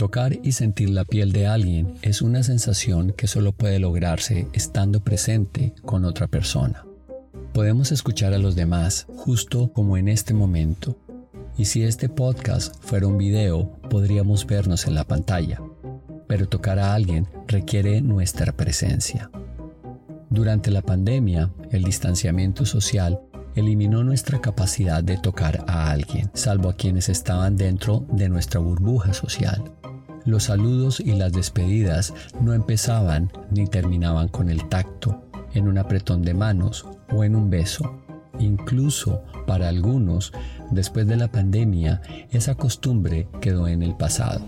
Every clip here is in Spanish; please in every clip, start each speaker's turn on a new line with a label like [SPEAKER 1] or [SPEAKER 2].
[SPEAKER 1] Tocar y sentir la piel de alguien es una sensación que solo puede lograrse estando presente con otra persona. Podemos escuchar a los demás justo como en este momento. Y si este podcast fuera un video, podríamos vernos en la pantalla. Pero tocar a alguien requiere nuestra presencia. Durante la pandemia, el distanciamiento social eliminó nuestra capacidad de tocar a alguien, salvo a quienes estaban dentro de nuestra burbuja social. Los saludos y las despedidas no empezaban ni terminaban con el tacto, en un apretón de manos o en un beso. Incluso para algunos, después de la pandemia, esa costumbre quedó en el pasado.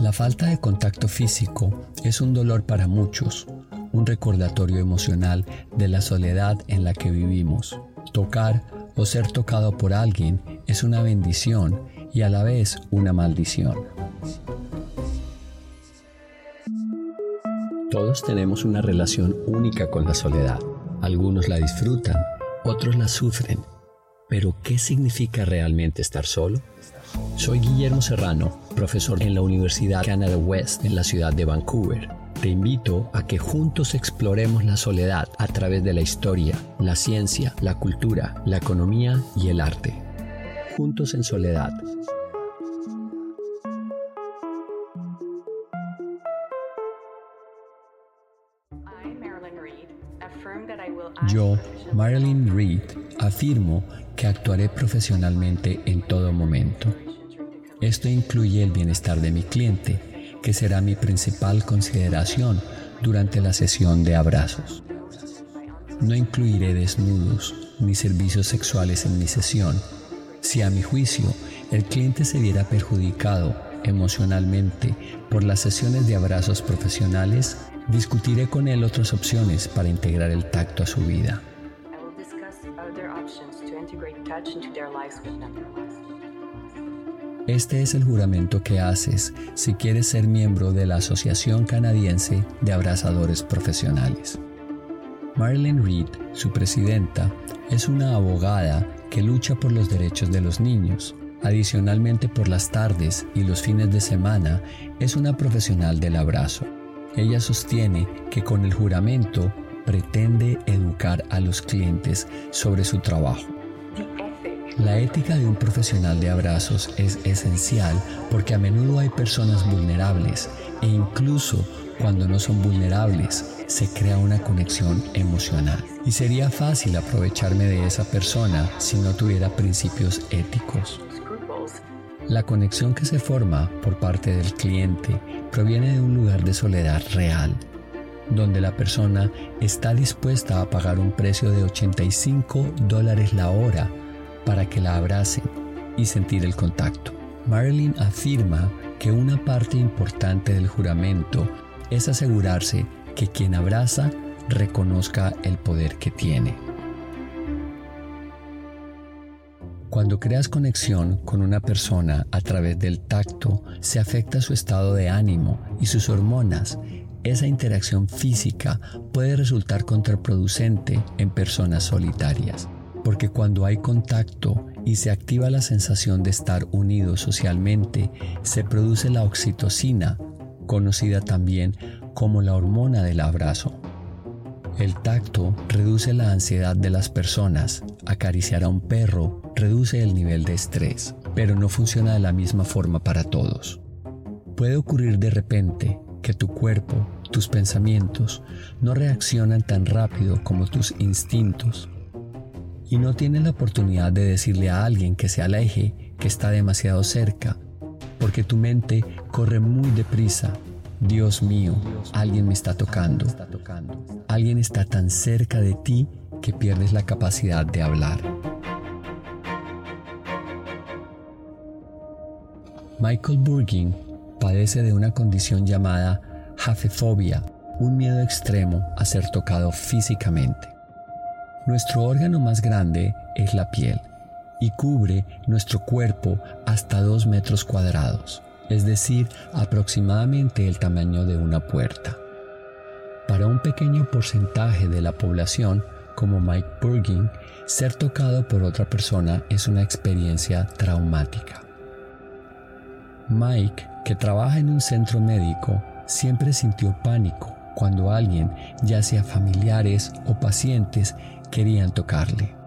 [SPEAKER 1] La falta de contacto físico es un dolor para muchos, un recordatorio emocional de la soledad en la que vivimos. Tocar o ser tocado por alguien es una bendición y a la vez una maldición. Todos tenemos una relación única con la soledad. Algunos la disfrutan, otros la sufren. Pero, ¿qué significa realmente estar solo? Soy Guillermo Serrano, profesor en la Universidad Canada West en la ciudad de Vancouver. Te invito a que juntos exploremos la soledad a través de la historia, la ciencia, la cultura, la economía y el arte. Juntos en soledad, Yo, Marilyn Reed, afirmo que actuaré profesionalmente en todo momento. Esto incluye el bienestar de mi cliente, que será mi principal consideración durante la sesión de abrazos. No incluiré desnudos ni servicios sexuales en mi sesión. Si a mi juicio el cliente se viera perjudicado emocionalmente por las sesiones de abrazos profesionales, Discutiré con él otras opciones para integrar el tacto a su vida. Este es el juramento que haces si quieres ser miembro de la Asociación Canadiense de Abrazadores Profesionales. Marilyn Reed, su presidenta, es una abogada que lucha por los derechos de los niños. Adicionalmente, por las tardes y los fines de semana, es una profesional del abrazo. Ella sostiene que con el juramento pretende educar a los clientes sobre su trabajo. La ética de un profesional de abrazos es esencial porque a menudo hay personas vulnerables e incluso cuando no son vulnerables se crea una conexión emocional. Y sería fácil aprovecharme de esa persona si no tuviera principios éticos. La conexión que se forma por parte del cliente proviene de un lugar de soledad real, donde la persona está dispuesta a pagar un precio de 85 dólares la hora para que la abracen y sentir el contacto. Marilyn afirma que una parte importante del juramento es asegurarse que quien abraza reconozca el poder que tiene. Cuando creas conexión con una persona a través del tacto, se afecta su estado de ánimo y sus hormonas. Esa interacción física puede resultar contraproducente en personas solitarias, porque cuando hay contacto y se activa la sensación de estar unidos socialmente, se produce la oxitocina, conocida también como la hormona del abrazo. El tacto reduce la ansiedad de las personas. Acariciar a un perro reduce el nivel de estrés, pero no funciona de la misma forma para todos. Puede ocurrir de repente que tu cuerpo, tus pensamientos, no reaccionan tan rápido como tus instintos y no tienes la oportunidad de decirle a alguien que se aleje, que está demasiado cerca, porque tu mente corre muy deprisa Dios mío, alguien me está tocando. Alguien está tan cerca de ti que pierdes la capacidad de hablar. Michael Burgin padece de una condición llamada jafefobia, un miedo extremo a ser tocado físicamente. Nuestro órgano más grande es la piel y cubre nuestro cuerpo hasta 2 metros cuadrados, es decir, aproximadamente el tamaño de una puerta. Para un pequeño porcentaje de la población, como Mike Burgin, ser tocado por otra persona es una experiencia traumática. Mike, que trabaja en un centro médico, siempre sintió pánico cuando alguien, ya sea familiares o pacientes, querían tocarle.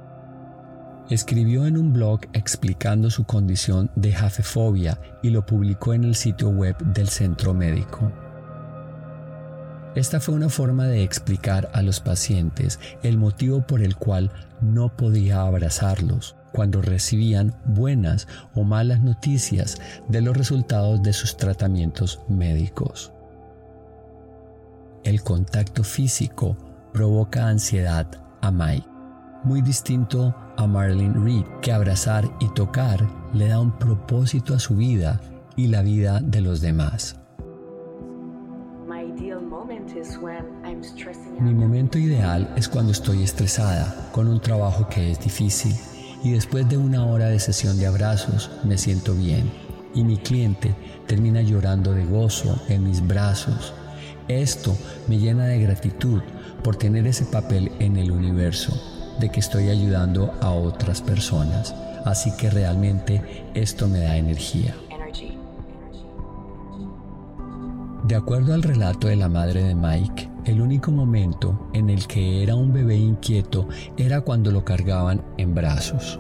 [SPEAKER 1] Escribió en un blog explicando su condición de jafefobia y lo publicó en el sitio web del centro médico. Esta fue una forma de explicar a los pacientes el motivo por el cual no podía abrazarlos cuando recibían buenas o malas noticias de los resultados de sus tratamientos médicos. El contacto físico provoca ansiedad a Mike, muy distinto a Marlene Reed, que abrazar y tocar le da un propósito a su vida y la vida de los demás. Mi momento ideal es cuando estoy estresada, con un trabajo que es difícil, y después de una hora de sesión de abrazos me siento bien, y mi cliente termina llorando de gozo en mis brazos. Esto me llena de gratitud por tener ese papel en el universo, de que estoy ayudando a otras personas. Así que realmente esto me da energía. De acuerdo al relato de la madre de Mike, el único momento en el que era un bebé inquieto era cuando lo cargaban en brazos.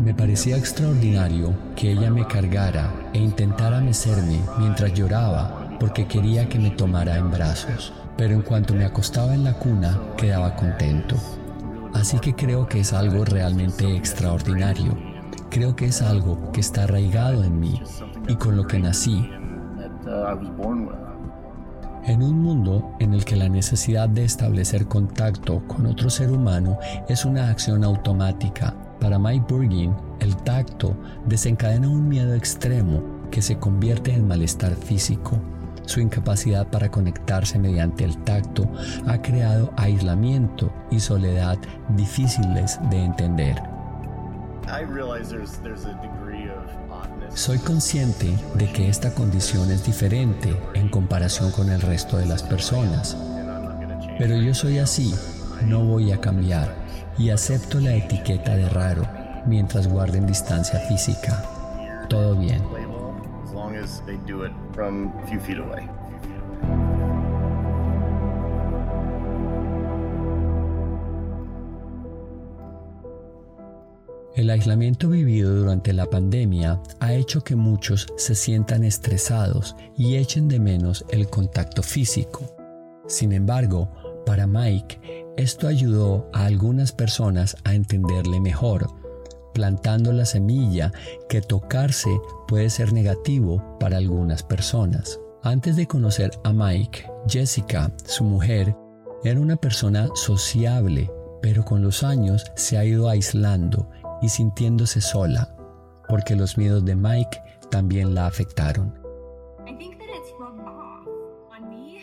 [SPEAKER 1] Me parecía extraordinario que ella me cargara e intentara mecerme mientras lloraba porque quería que me tomara en brazos, pero en cuanto me acostaba en la cuna quedaba contento. Así que creo que es algo realmente extraordinario Creo que es algo que está arraigado en mí y con lo que nací. En un mundo en el que la necesidad de establecer contacto con otro ser humano es una acción automática, para Mike Burgin, el tacto desencadena un miedo extremo que se convierte en malestar físico. Su incapacidad para conectarse mediante el tacto ha creado aislamiento y soledad difíciles de entender. Soy consciente de que esta condición es diferente en comparación con el resto de las personas, pero yo soy así, no voy a cambiar y acepto la etiqueta de raro mientras guarden distancia física. Todo bien. El aislamiento vivido durante la pandemia ha hecho que muchos se sientan estresados y echen de menos el contacto físico. Sin embargo, para Mike, esto ayudó a algunas personas a entenderle mejor, plantando la semilla que tocarse puede ser negativo para algunas personas. Antes de conocer a Mike, Jessica, su mujer, era una persona sociable, pero con los años se ha ido aislando y sintiéndose sola, porque los miedos de Mike también la afectaron.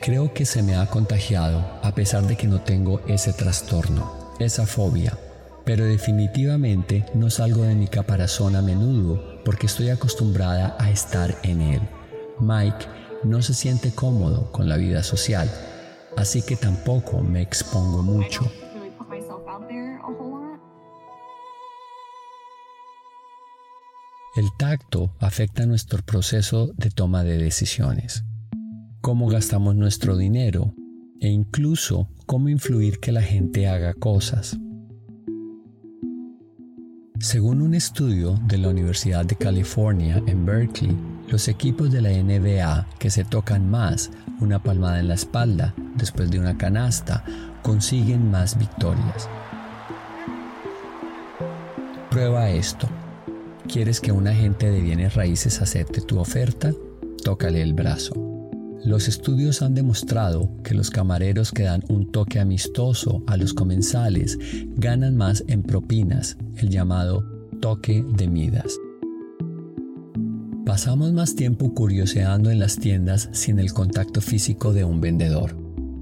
[SPEAKER 1] Creo que se me ha contagiado a pesar de que no tengo ese trastorno, esa fobia, pero definitivamente no salgo de mi caparazón a menudo porque estoy acostumbrada a estar en él. Mike no se siente cómodo con la vida social, así que tampoco me expongo mucho. El tacto afecta nuestro proceso de toma de decisiones, cómo gastamos nuestro dinero e incluso cómo influir que la gente haga cosas. Según un estudio de la Universidad de California en Berkeley, los equipos de la NBA que se tocan más una palmada en la espalda después de una canasta consiguen más victorias. Prueba esto. ¿Quieres que un agente de bienes raíces acepte tu oferta? Tócale el brazo. Los estudios han demostrado que los camareros que dan un toque amistoso a los comensales ganan más en propinas, el llamado toque de Midas. Pasamos más tiempo curioseando en las tiendas sin el contacto físico de un vendedor.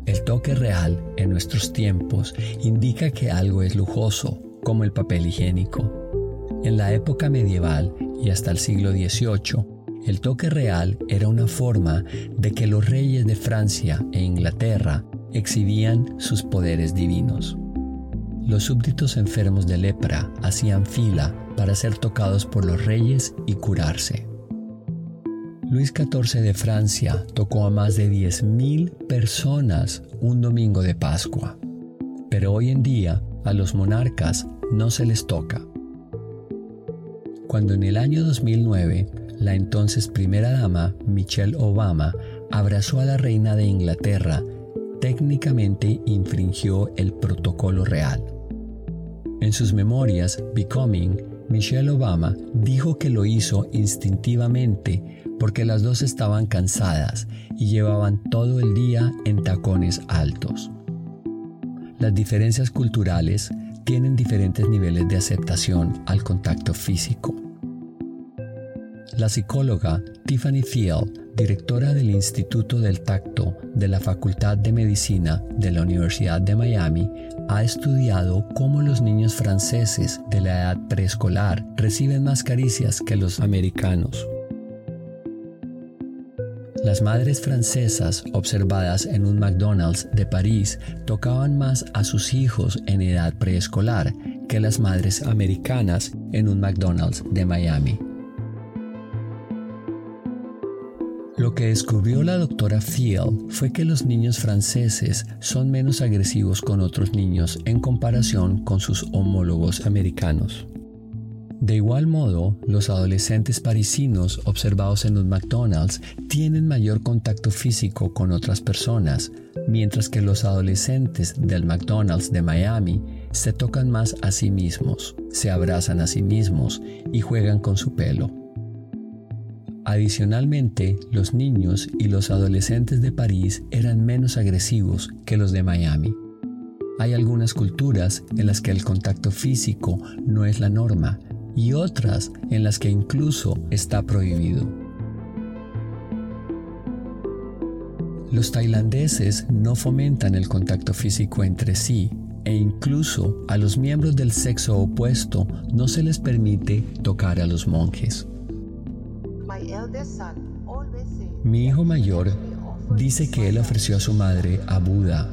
[SPEAKER 1] El toque real en nuestros tiempos indica que algo es lujoso, como el papel higiénico. En la época medieval y hasta el siglo XVIII, el toque real era una forma de que los reyes de Francia e Inglaterra exhibían sus poderes divinos. Los súbditos enfermos de lepra hacían fila para ser tocados por los reyes y curarse. Luis XIV de Francia tocó a más de 10.000 personas un domingo de Pascua, pero hoy en día a los monarcas no se les toca. Cuando en el año 2009 la entonces primera dama Michelle Obama abrazó a la reina de Inglaterra, técnicamente infringió el protocolo real. En sus memorias Becoming, Michelle Obama dijo que lo hizo instintivamente porque las dos estaban cansadas y llevaban todo el día en tacones altos. Las diferencias culturales tienen diferentes niveles de aceptación al contacto físico. La psicóloga Tiffany Field, directora del Instituto del Tacto de la Facultad de Medicina de la Universidad de Miami, ha estudiado cómo los niños franceses de la edad preescolar reciben más caricias que los americanos. Las madres francesas observadas en un McDonald's de París tocaban más a sus hijos en edad preescolar que las madres americanas en un McDonald's de Miami. Lo que descubrió la doctora Field fue que los niños franceses son menos agresivos con otros niños en comparación con sus homólogos americanos. De igual modo, los adolescentes parisinos observados en los McDonald's tienen mayor contacto físico con otras personas, mientras que los adolescentes del McDonald's de Miami se tocan más a sí mismos, se abrazan a sí mismos y juegan con su pelo. Adicionalmente, los niños y los adolescentes de París eran menos agresivos que los de Miami. Hay algunas culturas en las que el contacto físico no es la norma, y otras en las que incluso está prohibido. Los tailandeses no fomentan el contacto físico entre sí e incluso a los miembros del sexo opuesto no se les permite tocar a los monjes. Mi hijo mayor dice que él ofreció a su madre a Buda,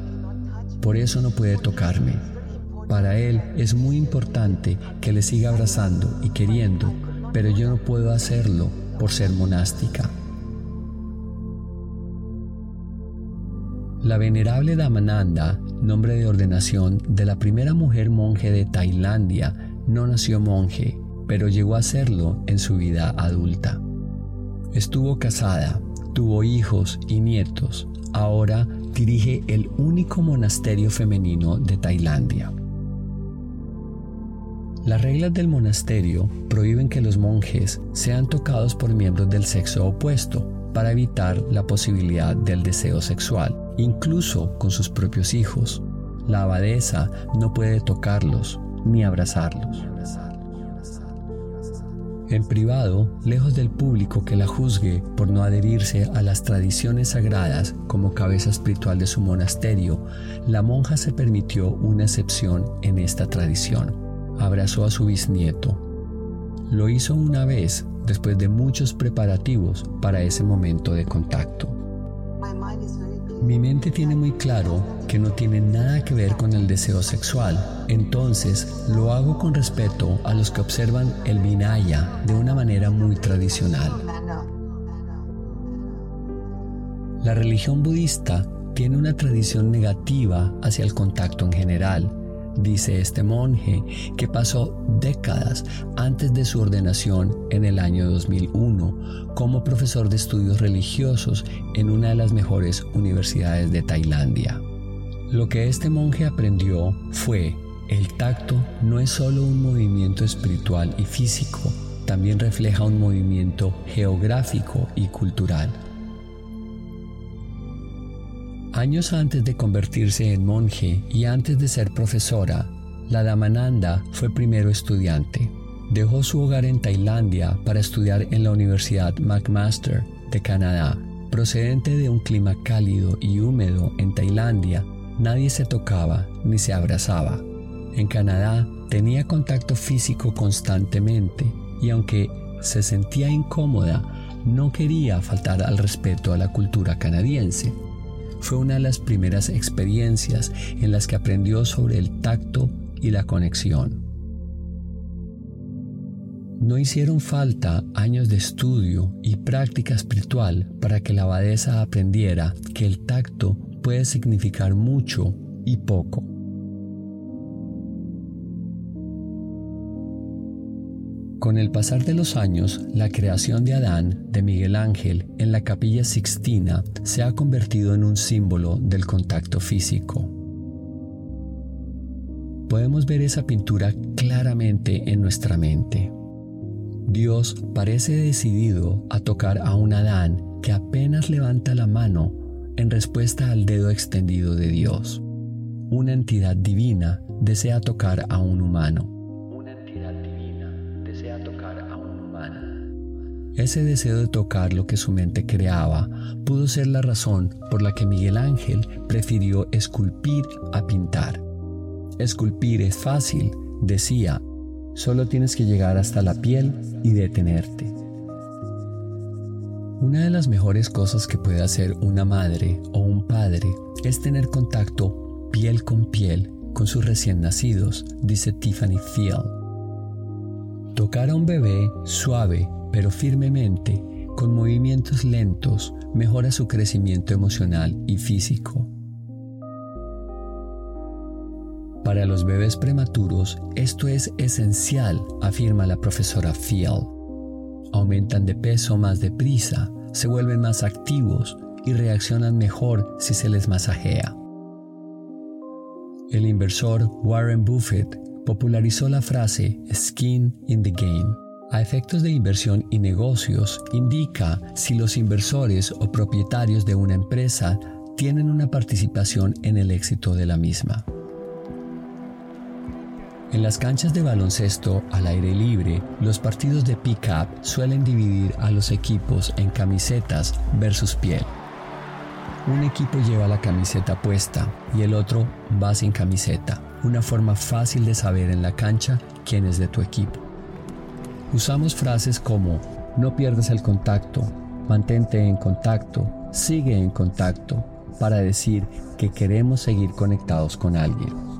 [SPEAKER 1] por eso no puede tocarme. Para él es muy importante que le siga abrazando y queriendo, pero yo no puedo hacerlo por ser monástica. La venerable Damananda, nombre de ordenación de la primera mujer monje de Tailandia, no nació monje, pero llegó a serlo en su vida adulta. Estuvo casada, tuvo hijos y nietos. Ahora dirige el único monasterio femenino de Tailandia. Las reglas del monasterio prohíben que los monjes sean tocados por miembros del sexo opuesto para evitar la posibilidad del deseo sexual, incluso con sus propios hijos. La abadesa no puede tocarlos ni abrazarlos. En privado, lejos del público que la juzgue por no adherirse a las tradiciones sagradas como cabeza espiritual de su monasterio, la monja se permitió una excepción en esta tradición abrazó a su bisnieto. Lo hizo una vez después de muchos preparativos para ese momento de contacto. Mi mente tiene muy claro que no tiene nada que ver con el deseo sexual, entonces lo hago con respeto a los que observan el Vinaya de una manera muy tradicional. La religión budista tiene una tradición negativa hacia el contacto en general, dice este monje, que pasó décadas antes de su ordenación en el año 2001 como profesor de estudios religiosos en una de las mejores universidades de Tailandia. Lo que este monje aprendió fue, el tacto no es solo un movimiento espiritual y físico, también refleja un movimiento geográfico y cultural. Años antes de convertirse en monje y antes de ser profesora, la Damananda fue primero estudiante. Dejó su hogar en Tailandia para estudiar en la Universidad McMaster de Canadá. Procedente de un clima cálido y húmedo en Tailandia, nadie se tocaba ni se abrazaba. En Canadá tenía contacto físico constantemente y aunque se sentía incómoda, no quería faltar al respeto a la cultura canadiense. Fue una de las primeras experiencias en las que aprendió sobre el tacto y la conexión. No hicieron falta años de estudio y práctica espiritual para que la abadesa aprendiera que el tacto puede significar mucho y poco. Con el pasar de los años, la creación de Adán de Miguel Ángel en la capilla Sixtina se ha convertido en un símbolo del contacto físico podemos ver esa pintura claramente en nuestra mente. Dios parece decidido a tocar a un Adán que apenas levanta la mano en respuesta al dedo extendido de Dios. Una entidad divina desea tocar a un humano. Una entidad divina desea tocar a un humano. Ese deseo de tocar lo que su mente creaba pudo ser la razón por la que Miguel Ángel prefirió esculpir a pintar. Esculpir es fácil, decía, solo tienes que llegar hasta la piel y detenerte. Una de las mejores cosas que puede hacer una madre o un padre es tener contacto piel con piel con sus recién nacidos, dice Tiffany Field. Tocar a un bebé suave pero firmemente, con movimientos lentos, mejora su crecimiento emocional y físico. Para los bebés prematuros, esto es esencial, afirma la profesora Field. Aumentan de peso más deprisa, se vuelven más activos y reaccionan mejor si se les masajea. El inversor Warren Buffett popularizó la frase skin in the game. A efectos de inversión y negocios, indica si los inversores o propietarios de una empresa tienen una participación en el éxito de la misma. En las canchas de baloncesto al aire libre, los partidos de pick-up suelen dividir a los equipos en camisetas versus piel. Un equipo lleva la camiseta puesta y el otro va sin camiseta, una forma fácil de saber en la cancha quién es de tu equipo. Usamos frases como no pierdas el contacto, mantente en contacto, sigue en contacto, para decir que queremos seguir conectados con alguien.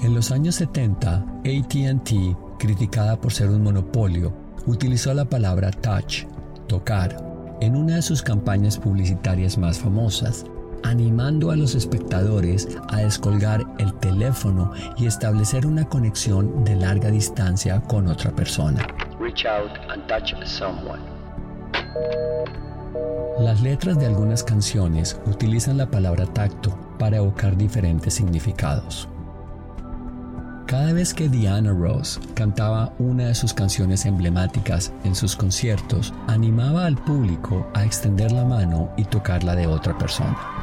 [SPEAKER 1] En los años 70, ATT, criticada por ser un monopolio, utilizó la palabra touch, tocar, en una de sus campañas publicitarias más famosas, animando a los espectadores a descolgar el teléfono y establecer una conexión de larga distancia con otra persona. Reach out and touch someone. Las letras de algunas canciones utilizan la palabra tacto para evocar diferentes significados. Cada vez que Diana Ross cantaba una de sus canciones emblemáticas en sus conciertos, animaba al público a extender la mano y tocarla de otra persona.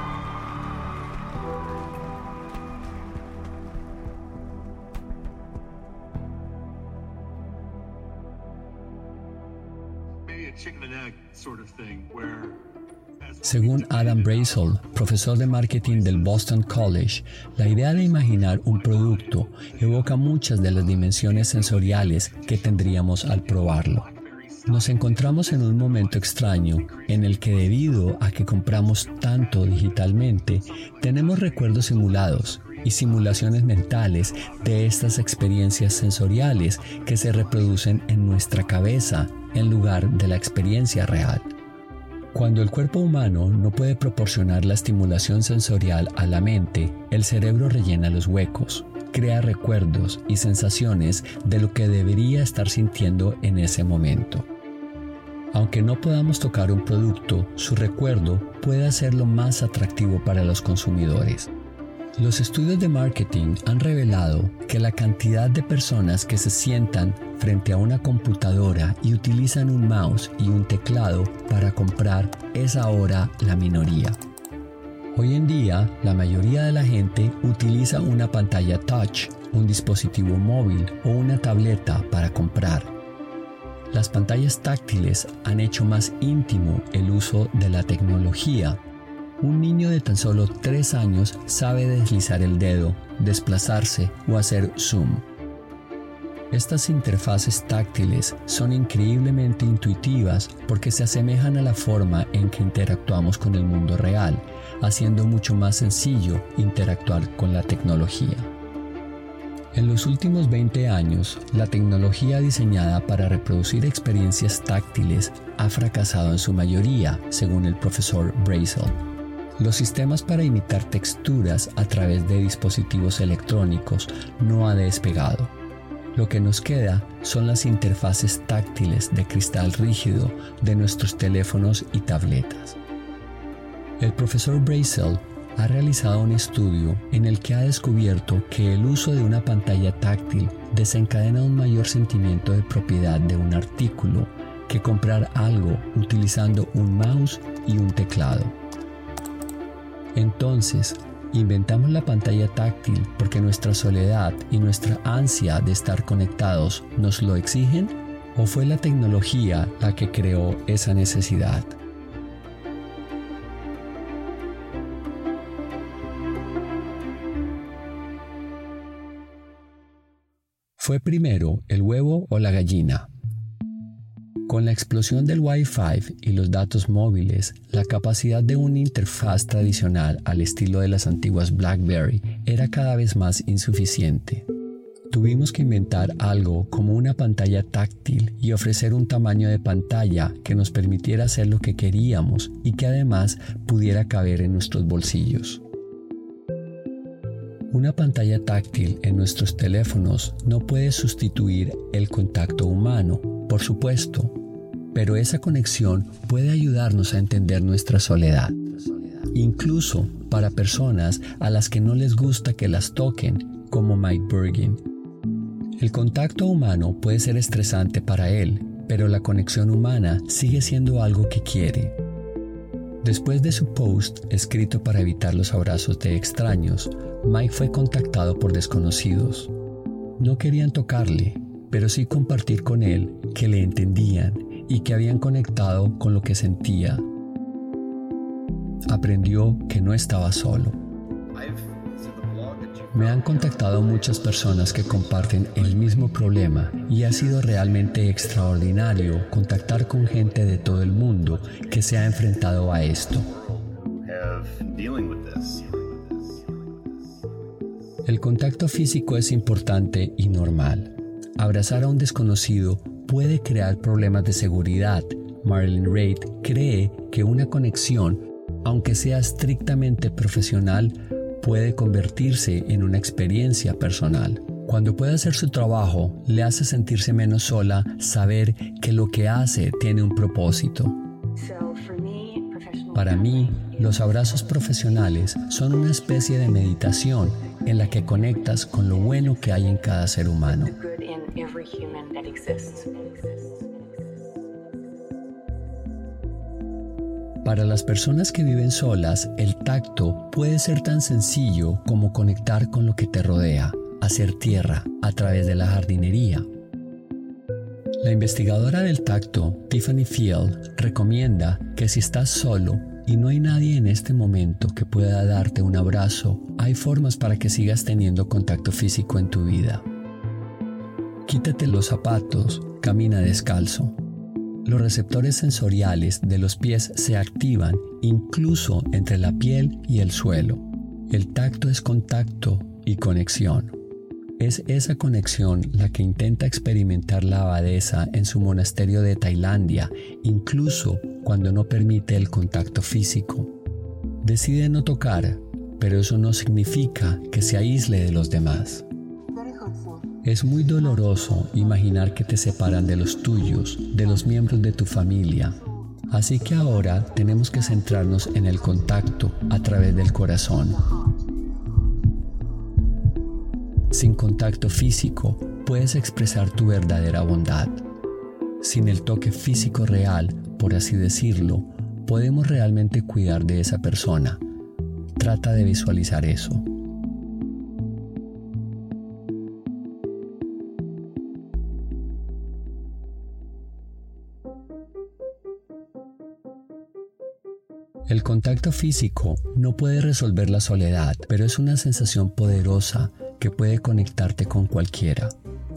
[SPEAKER 1] Según Adam Brazel, profesor de marketing del Boston College, la idea de imaginar un producto evoca muchas de las dimensiones sensoriales que tendríamos al probarlo. Nos encontramos en un momento extraño en el que debido a que compramos tanto digitalmente, tenemos recuerdos simulados y simulaciones mentales de estas experiencias sensoriales que se reproducen en nuestra cabeza en lugar de la experiencia real. Cuando el cuerpo humano no puede proporcionar la estimulación sensorial a la mente, el cerebro rellena los huecos, crea recuerdos y sensaciones de lo que debería estar sintiendo en ese momento. Aunque no podamos tocar un producto, su recuerdo puede hacerlo más atractivo para los consumidores. Los estudios de marketing han revelado que la cantidad de personas que se sientan frente a una computadora y utilizan un mouse y un teclado para comprar es ahora la minoría. Hoy en día, la mayoría de la gente utiliza una pantalla touch, un dispositivo móvil o una tableta para comprar. Las pantallas táctiles han hecho más íntimo el uso de la tecnología. Un niño de tan solo 3 años sabe deslizar el dedo, desplazarse o hacer zoom. Estas interfaces táctiles son increíblemente intuitivas porque se asemejan a la forma en que interactuamos con el mundo real, haciendo mucho más sencillo interactuar con la tecnología. En los últimos 20 años, la tecnología diseñada para reproducir experiencias táctiles ha fracasado en su mayoría, según el profesor Brazel. Los sistemas para imitar texturas a través de dispositivos electrónicos no ha despegado lo que nos queda son las interfaces táctiles de cristal rígido de nuestros teléfonos y tabletas. El profesor Brazel ha realizado un estudio en el que ha descubierto que el uso de una pantalla táctil desencadena un mayor sentimiento de propiedad de un artículo que comprar algo utilizando un mouse y un teclado. Entonces, Inventamos la pantalla táctil porque nuestra soledad y nuestra ansia de estar conectados nos lo exigen o fue la tecnología la que creó esa necesidad. ¿Fue primero el huevo o la gallina? Con la explosión del Wi-Fi y los datos móviles, la capacidad de una interfaz tradicional al estilo de las antiguas BlackBerry era cada vez más insuficiente. Tuvimos que inventar algo como una pantalla táctil y ofrecer un tamaño de pantalla que nos permitiera hacer lo que queríamos y que además pudiera caber en nuestros bolsillos. Una pantalla táctil en nuestros teléfonos no puede sustituir el contacto humano, por supuesto, pero esa conexión puede ayudarnos a entender nuestra soledad, incluso para personas a las que no les gusta que las toquen, como Mike Bergin. El contacto humano puede ser estresante para él, pero la conexión humana sigue siendo algo que quiere. Después de su post escrito para evitar los abrazos de extraños, Mike fue contactado por desconocidos. No querían tocarle, pero sí compartir con él que le entendían y que habían conectado con lo que sentía. Aprendió que no estaba solo. Me han contactado muchas personas que comparten el mismo problema y ha sido realmente extraordinario contactar con gente de todo el mundo que se ha enfrentado a esto. El contacto físico es importante y normal. Abrazar a un desconocido puede crear problemas de seguridad. Marilyn Reid cree que una conexión, aunque sea estrictamente profesional, puede convertirse en una experiencia personal. Cuando puede hacer su trabajo, le hace sentirse menos sola saber que lo que hace tiene un propósito. Para mí, los abrazos profesionales son una especie de meditación en la que conectas con lo bueno que hay en cada ser humano. Para las personas que viven solas, el tacto puede ser tan sencillo como conectar con lo que te rodea, hacer tierra a través de la jardinería. La investigadora del tacto, Tiffany Field, recomienda que si estás solo y no hay nadie en este momento que pueda darte un abrazo, hay formas para que sigas teniendo contacto físico en tu vida. Quítate los zapatos, camina descalzo. Los receptores sensoriales de los pies se activan incluso entre la piel y el suelo. El tacto es contacto y conexión. Es esa conexión la que intenta experimentar la abadesa en su monasterio de Tailandia, incluso cuando no permite el contacto físico. Decide no tocar, pero eso no significa que se aísle de los demás. Es muy doloroso imaginar que te separan de los tuyos, de los miembros de tu familia. Así que ahora tenemos que centrarnos en el contacto a través del corazón. Sin contacto físico puedes expresar tu verdadera bondad. Sin el toque físico real por así decirlo, podemos realmente cuidar de esa persona. trata de visualizar eso. El contacto físico no puede resolver la soledad, pero es una sensación poderosa que puede conectarte con cualquiera.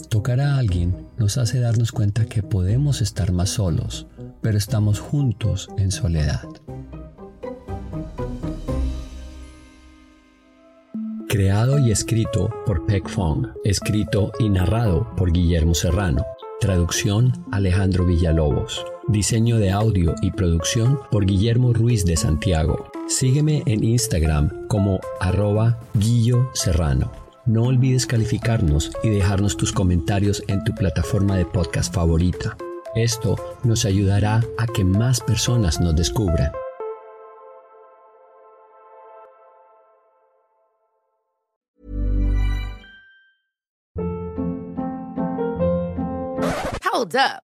[SPEAKER 1] Tocar a alguien nos hace darnos cuenta que podemos estar más solos, pero estamos juntos en soledad. Creado y escrito por Peck Fong, escrito y narrado por Guillermo Serrano. Traducción Alejandro Villalobos. Diseño de audio y producción por Guillermo Ruiz de Santiago. Sígueme en Instagram como arroba Guillo Serrano. No olvides calificarnos y dejarnos tus comentarios en tu plataforma de podcast favorita. Esto nos ayudará a que más personas nos descubran.
[SPEAKER 2] Hold up.